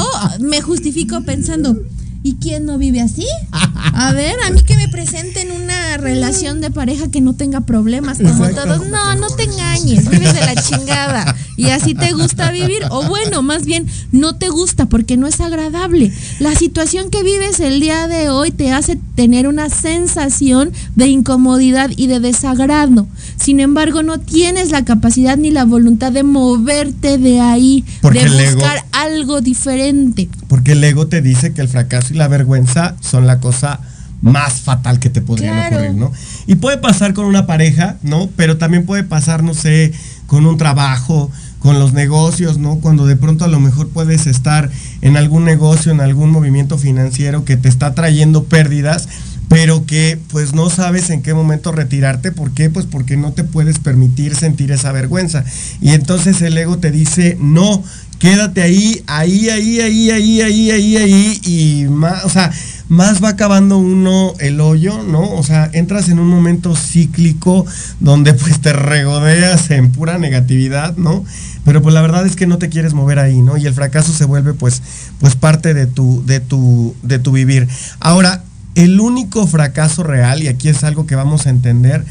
me justifico pensando, ¿y quién no vive así? A ver, a mí que me presenten una relación de pareja que no tenga problemas, como todos. No, no te engañes, vives de la chingada. Y así te gusta vivir. O bueno, más bien, no te gusta porque no es agradable. La situación que vives el día de hoy te hace tener una sensación de incomodidad y de desagrado. Sin embargo, no tienes la capacidad ni la voluntad de moverte de ahí, de buscar algo diferente. Porque el ego te dice que el fracaso y la vergüenza son la cosa más fatal que te podrían ocurrir, ¿no? Y puede pasar con una pareja, ¿no? Pero también puede pasar, no sé, con un trabajo, con los negocios, ¿no? Cuando de pronto a lo mejor puedes estar en algún negocio, en algún movimiento financiero que te está trayendo pérdidas, pero que pues no sabes en qué momento retirarte. ¿Por qué? Pues porque no te puedes permitir sentir esa vergüenza. Y entonces el ego te dice, no, quédate ahí, ahí, ahí, ahí, ahí, ahí, ahí, ahí, y más, o sea, más va acabando uno el hoyo, ¿no? O sea, entras en un momento cíclico donde pues te regodeas en pura negatividad, ¿no? Pero pues la verdad es que no te quieres mover ahí, ¿no? Y el fracaso se vuelve pues, pues parte de tu, de tu, de tu vivir. Ahora, el único fracaso real, y aquí es algo que vamos a entender,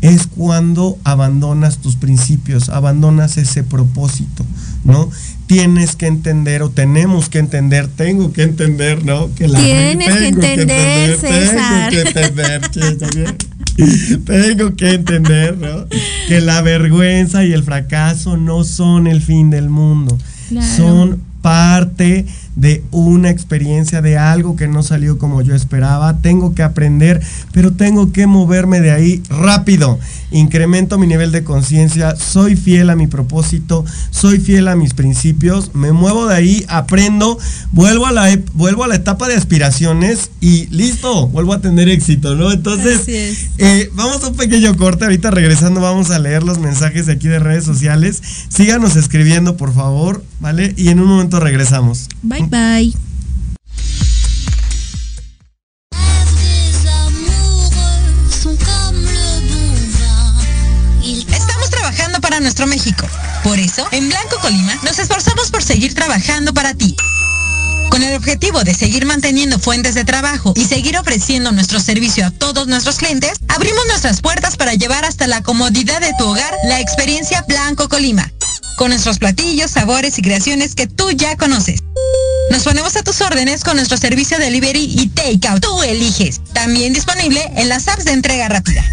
es cuando abandonas tus principios, abandonas ese propósito, ¿no? Tienes que entender o tenemos que entender, tengo que entender, ¿no? Que la Tienes que entender, César. Tengo que entender, tengo que entender, ¿no? Que la vergüenza y el fracaso no son el fin del mundo. Son parte de una experiencia, de algo que no salió como yo esperaba. Tengo que aprender, pero tengo que moverme de ahí rápido. Incremento mi nivel de conciencia, soy fiel a mi propósito, soy fiel a mis principios, me muevo de ahí, aprendo, vuelvo a la, vuelvo a la etapa de aspiraciones y listo, vuelvo a tener éxito, ¿no? Entonces, eh, vamos a un pequeño corte, ahorita regresando vamos a leer los mensajes de aquí de redes sociales. Síganos escribiendo, por favor, ¿vale? Y en un momento regresamos. Bye. Bye Estamos trabajando para nuestro México. Por eso, en Blanco Colima, nos esforzamos por seguir trabajando para ti. Con el objetivo de seguir manteniendo fuentes de trabajo y seguir ofreciendo nuestro servicio a todos nuestros clientes, abrimos nuestras puertas para llevar hasta la comodidad de tu hogar la experiencia Blanco Colima, con nuestros platillos, sabores y creaciones que tú ya conoces. Nos ponemos a tus órdenes con nuestro servicio de delivery y takeout. Tú eliges. También disponible en las apps de entrega rápida.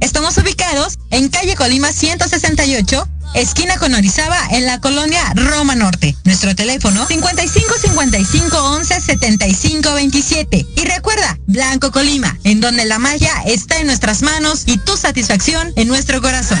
Estamos ubicados en calle Colima 168, esquina con Orizaba, en la colonia Roma Norte. Nuestro teléfono 55 55 11 75 27. Y recuerda, Blanco Colima, en donde la magia está en nuestras manos y tu satisfacción en nuestro corazón.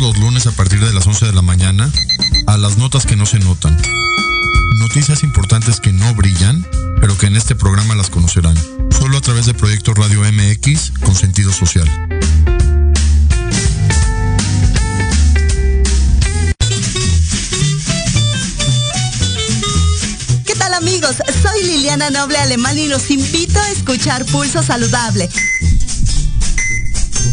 Los lunes a partir de las 11 de la mañana a las notas que no se notan. Noticias importantes que no brillan, pero que en este programa las conocerán. Solo a través de Proyecto Radio MX con sentido social. ¿Qué tal amigos? Soy Liliana Noble Alemán y los invito a escuchar Pulso Saludable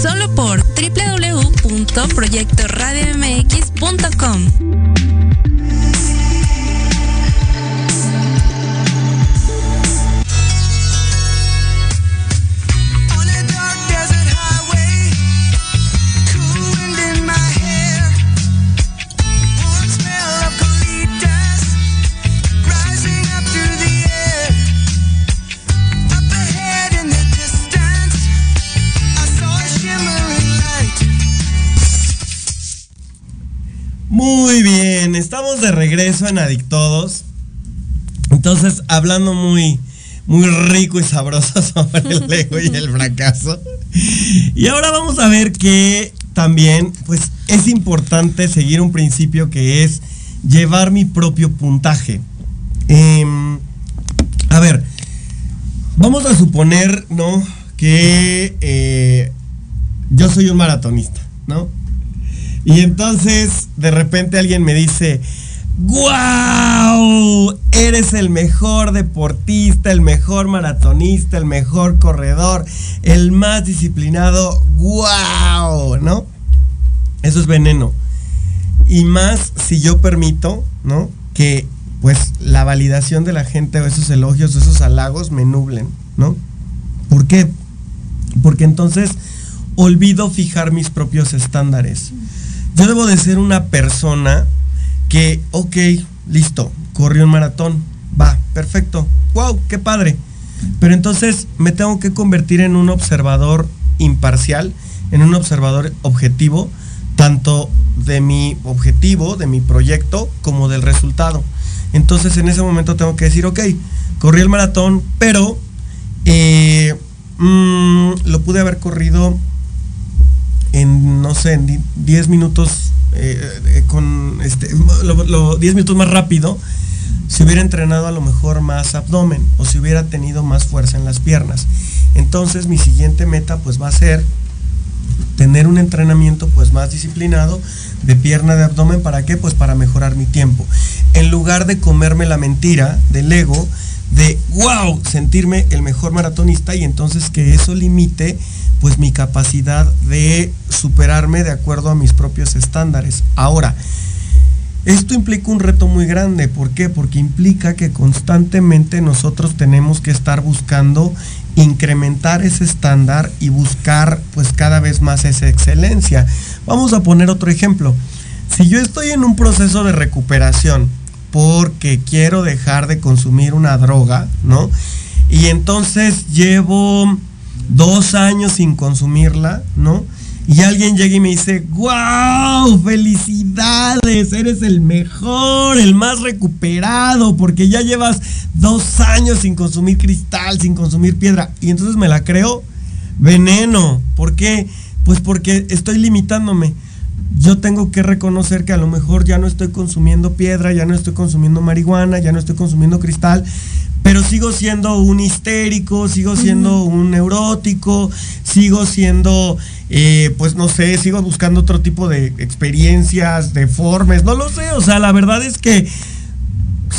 Solo por www.proyectoradiomx.com. Muy bien, estamos de regreso en Adictodos. Entonces, hablando muy, muy rico y sabroso sobre el ego y el fracaso. Y ahora vamos a ver que también, pues, es importante seguir un principio que es llevar mi propio puntaje. Em, a ver, vamos a suponer, ¿no? Que eh, yo soy un maratonista, ¿no? Y entonces de repente alguien me dice, ¡Guau! Eres el mejor deportista, el mejor maratonista, el mejor corredor, el más disciplinado. ¡Guau! ¿No? Eso es veneno. Y más si yo permito, ¿no? Que pues la validación de la gente o esos elogios o esos halagos me nublen, ¿no? ¿Por qué? Porque entonces olvido fijar mis propios estándares. Yo debo de ser una persona que, ok, listo, corrió un maratón, va, perfecto, wow, qué padre. Pero entonces me tengo que convertir en un observador imparcial, en un observador objetivo, tanto de mi objetivo, de mi proyecto, como del resultado. Entonces en ese momento tengo que decir, ok, corrí el maratón, pero eh, mm, lo pude haber corrido en, no sé, en 10 minutos, eh, eh, con este, 10 minutos más rápido, si hubiera entrenado a lo mejor más abdomen o si hubiera tenido más fuerza en las piernas. Entonces mi siguiente meta pues va a ser tener un entrenamiento pues más disciplinado de pierna de abdomen. Para qué pues para mejorar mi tiempo. En lugar de comerme la mentira del ego de wow sentirme el mejor maratonista y entonces que eso limite pues mi capacidad de superarme de acuerdo a mis propios estándares. Ahora, esto implica un reto muy grande. ¿Por qué? Porque implica que constantemente nosotros tenemos que estar buscando incrementar ese estándar y buscar pues cada vez más esa excelencia. Vamos a poner otro ejemplo. Si yo estoy en un proceso de recuperación porque quiero dejar de consumir una droga, ¿no? Y entonces llevo dos años sin consumirla, ¿no? Y alguien llega y me dice, wow, felicidades, eres el mejor, el más recuperado, porque ya llevas dos años sin consumir cristal, sin consumir piedra. Y entonces me la creo veneno. ¿Por qué? Pues porque estoy limitándome. Yo tengo que reconocer que a lo mejor ya no estoy consumiendo piedra, ya no estoy consumiendo marihuana, ya no estoy consumiendo cristal, pero sigo siendo un histérico, sigo siendo un neurótico, sigo siendo, eh, pues no sé, sigo buscando otro tipo de experiencias, deformes, no lo sé, o sea, la verdad es que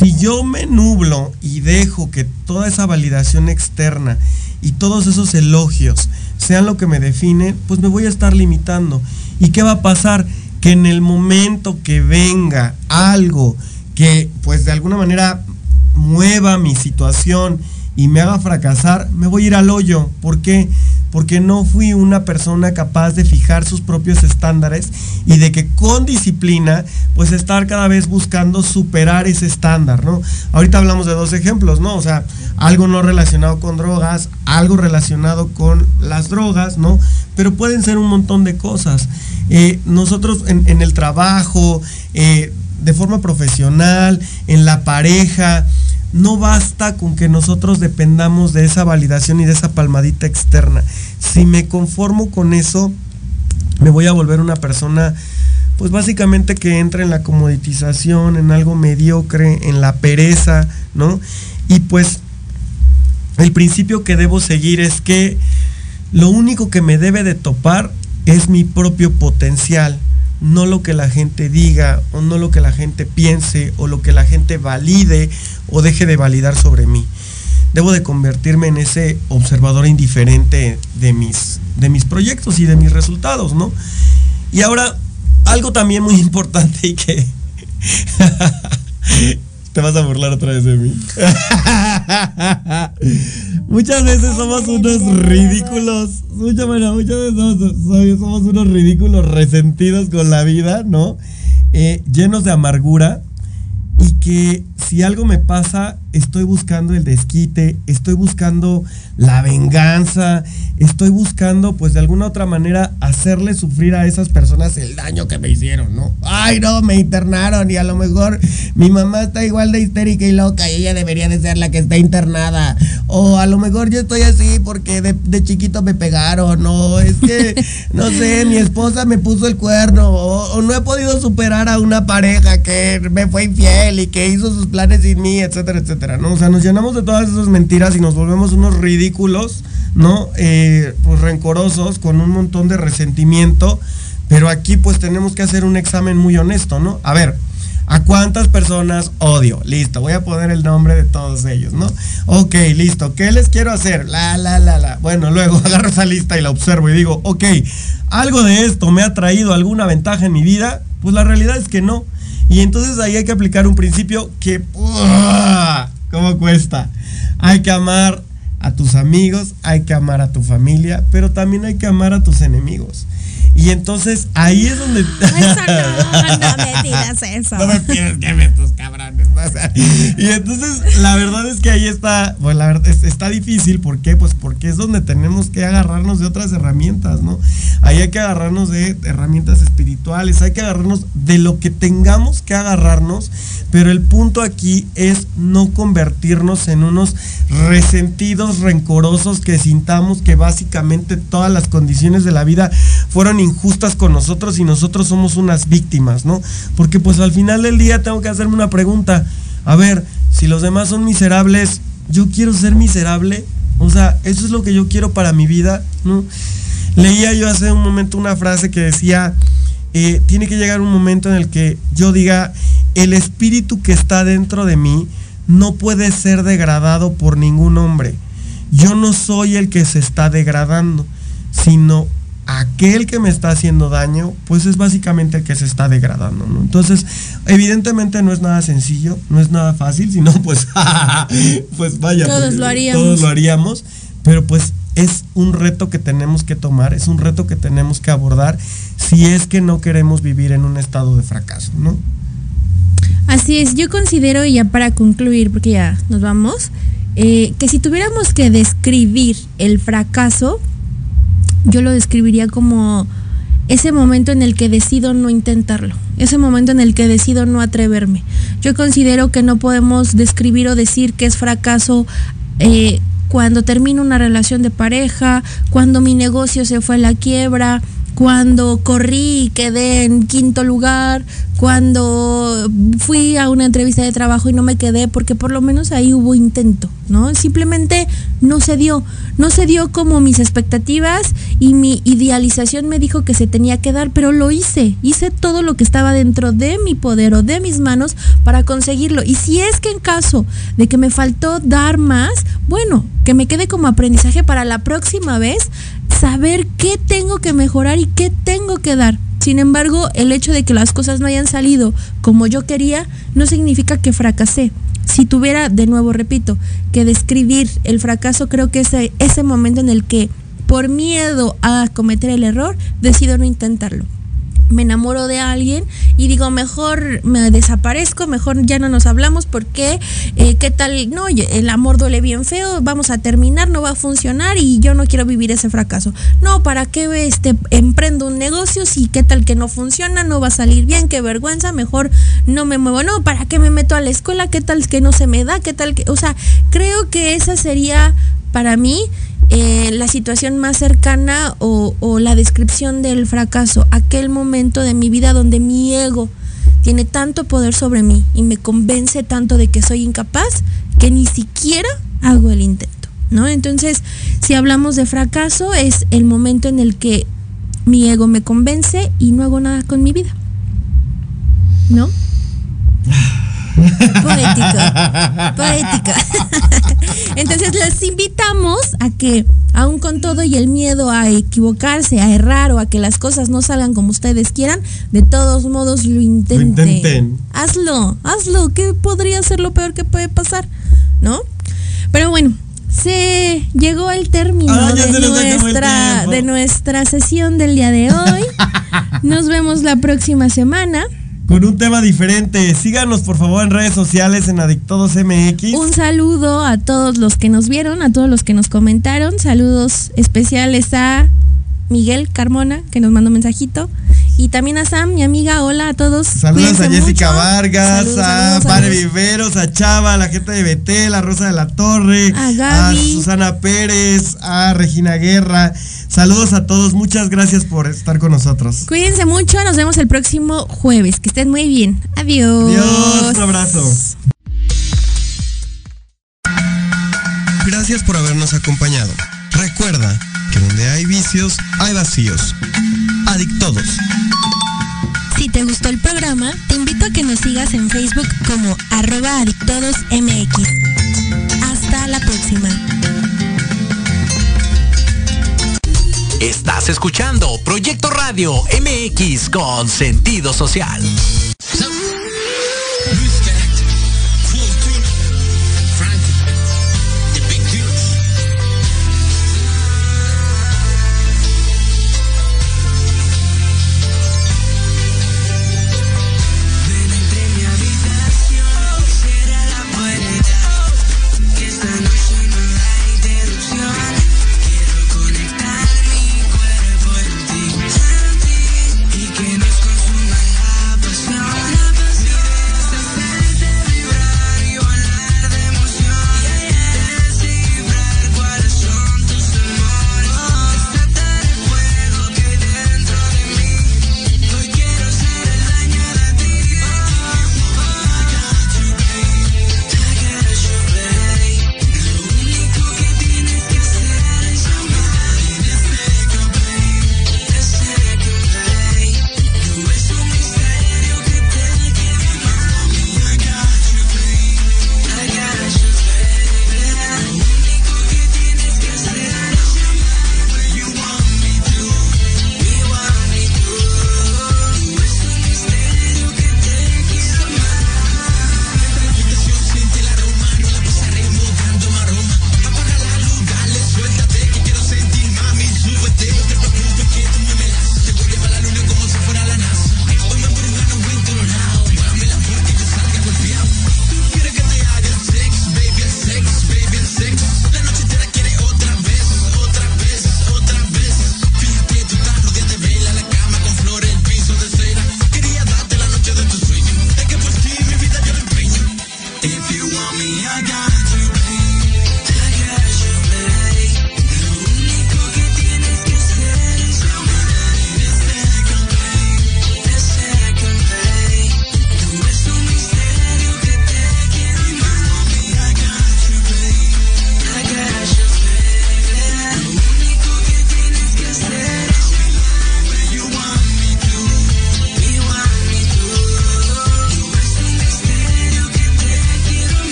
si yo me nublo y dejo que toda esa validación externa y todos esos elogios sean lo que me define, pues me voy a estar limitando. ¿Y qué va a pasar? Que en el momento que venga algo que pues de alguna manera mueva mi situación y me haga fracasar, me voy a ir al hoyo. ¿Por qué? Porque no fui una persona capaz de fijar sus propios estándares y de que con disciplina, pues estar cada vez buscando superar ese estándar, ¿no? Ahorita hablamos de dos ejemplos, ¿no? O sea, algo no relacionado con drogas, algo relacionado con las drogas, ¿no? Pero pueden ser un montón de cosas. Eh, nosotros en, el trabajo, eh, de forma profesional, en la pareja, no basta con que nosotros dependamos de esa validación y de esa palmadita externa. Si me conformo con eso, me voy a volver una persona, pues básicamente que entra en la comoditización, en algo mediocre, en la pereza, ¿no? Y pues el principio que debo seguir es que lo único que me debe de topar es mi propio potencial, no lo que la gente diga o no lo que la gente piense o lo que la gente valide o deje de validar sobre mí. Debo de convertirme en ese observador indiferente de mis, de mis proyectos y de mis resultados, ¿no? Y ahora, algo también muy importante y que... Te vas a burlar otra vez de mí. muchas veces somos unos ridículos. Muchas, veces somos, unos ridículos resentidos con la vida, ¿no? Eh, llenos de amargura. Y que si algo me pasa, estoy buscando el desquite, estoy buscando la venganza, estoy buscando pues de alguna otra manera hacerle sufrir a esas personas el daño que me hicieron, ¿no? Ay, no, me internaron y a lo mejor mi mamá está igual de histérica y loca y ella debería de ser la que está internada. O a lo mejor yo estoy así porque de, chiquito me pegaron, o es que, no sé, mi esposa me puso el cuerno, o, o no he podido superar a una pareja que me fue infiel y que hizo sus planes sin mí, etcétera, etcétera, ¿no? O sea, nos llenamos de todas esas mentiras y nos volvemos unos ridículos, ¿no? Eh, pues rencorosos, con un montón de resentimiento, pero aquí pues tenemos que hacer un examen muy honesto, ¿no? A ver, ¿A cuántas personas odio? Listo, voy a poner el nombre de todos ellos, ¿no? Ok, listo, ¿qué les quiero hacer? La, la, la, la. Bueno, luego agarro esa lista y la observo y digo, ok, ¿algo de esto me ha traído alguna ventaja en mi vida? Pues la realidad es que no. Y entonces ahí hay que aplicar un principio que, ¿cómo cuesta? Hay que amar a tus amigos, hay que amar a tu familia, pero también hay que amar a tus enemigos. Y entonces ahí es donde. Eso no, no me digas eso. No me pides que me tus cabrones. y entonces la verdad es que ahí está, pues la verdad está difícil. ¿Por qué? Pues porque es donde tenemos que agarrarnos de otras herramientas, ¿no? Ahí hay que agarrarnos de herramientas espirituales, hay que agarrarnos de lo que tengamos que agarrarnos. Pero el punto aquí es no convertirnos en unos resentidos, rencorosos que sintamos que básicamente todas las condiciones de la vida fueron injustas con nosotros y nosotros somos unas víctimas, ¿no? Porque pues al final del día tengo que hacerme una pregunta. A ver, si los demás son miserables, yo quiero ser miserable. O sea, eso es lo que yo quiero para mi vida, ¿no? Leía yo hace un momento una frase que decía, eh, tiene que llegar un momento en el que yo diga, el espíritu que está dentro de mí no puede ser degradado por ningún hombre. Yo no soy el que se está degradando, sino aquel que me está haciendo daño, pues es básicamente el que se está degradando, ¿no? Entonces, evidentemente no es nada sencillo, no es nada fácil, sino pues, pues vaya, todos lo haríamos. Todos lo haríamos, pero pues es un reto que tenemos que tomar, es un reto que tenemos que abordar si es que no queremos vivir en un estado de fracaso, ¿no? Así es, yo considero, y ya para concluir, porque ya nos vamos, eh, que si tuviéramos que describir el fracaso, yo lo describiría como ese momento en el que decido no intentarlo, ese momento en el que decido no atreverme. Yo considero que no podemos describir o decir que es fracaso eh, cuando termino una relación de pareja, cuando mi negocio se fue a la quiebra, cuando corrí y quedé en quinto lugar, cuando fui a una entrevista de trabajo y no me quedé, porque por lo menos ahí hubo intento, ¿no? Simplemente no se dio, no se dio como mis expectativas y mi idealización me dijo que se tenía que dar, pero lo hice, hice todo lo que estaba dentro de mi poder o de mis manos para conseguirlo. Y si es que en caso de que me faltó dar más, bueno, que me quede como aprendizaje para la próxima vez, saber qué tengo que mejorar y qué tengo que dar. Sin embargo, el hecho de que las cosas no hayan salido como yo quería no significa que fracasé. Si tuviera, de nuevo repito, que describir el fracaso, creo que ese, ese momento en el que por miedo a cometer el error, decido no intentarlo me enamoro de alguien y digo, mejor me desaparezco, mejor ya no nos hablamos porque, eh, ¿qué tal? No, el amor duele bien feo, vamos a terminar, no va a funcionar y yo no quiero vivir ese fracaso. No, ¿para qué este, emprendo un negocio si qué tal que no funciona, no va a salir bien, qué vergüenza, mejor no me muevo. No, ¿para qué me meto a la escuela? ¿Qué tal que no se me da? ¿Qué tal que...? O sea, creo que esa sería para mí eh, la situación más cercana o, o la descripción del fracaso, aquel momento de mi vida donde mi ego tiene tanto poder sobre mí y me convence tanto de que soy incapaz que ni siquiera hago el intento, ¿no? Entonces, si hablamos de fracaso, es el momento en el que mi ego me convence y no hago nada con mi vida. ¿No? Poética, poética. Entonces les invitamos a que, aun con todo y el miedo a equivocarse, a errar o a que las cosas no salgan como ustedes quieran, de todos modos lo intenten. intenten. Hazlo, hazlo. ¿Qué podría ser lo peor que puede pasar? ¿No? Pero bueno, se llegó el término Ah, de, el nuestra, de nuestra sesión del día de hoy. Nos vemos la próxima semana. Con un tema diferente. Síganos por favor en redes sociales en Adictodos MX. Un saludo a todos los que nos vieron, a todos los que nos comentaron. Saludos especiales a Miguel Carmona, que nos mandó mensajito. Y también a Sam, mi amiga. Hola a todos. Saludos a Jessica mucho. Vargas, Saludos, a saludos. Viveros, a Chava, a la gente de Betel, a Rosa de la Torre, A Gaby. Susana Pérez, a Regina Guerra. Saludos a todos, muchas gracias por estar con nosotros. Cuídense mucho. Nos vemos el próximo jueves. Que estén muy bien. Adiós. Adiós, un abrazo. Gracias por habernos acompañado. Recuerda que donde hay vicios, hay vacíos. Adictodos. Si te gustó el programa, te invito a que nos sigas en Facebook como arroba adictodosmx. Hasta la próxima. Estás escuchando Proyecto Radio MX con sentido social.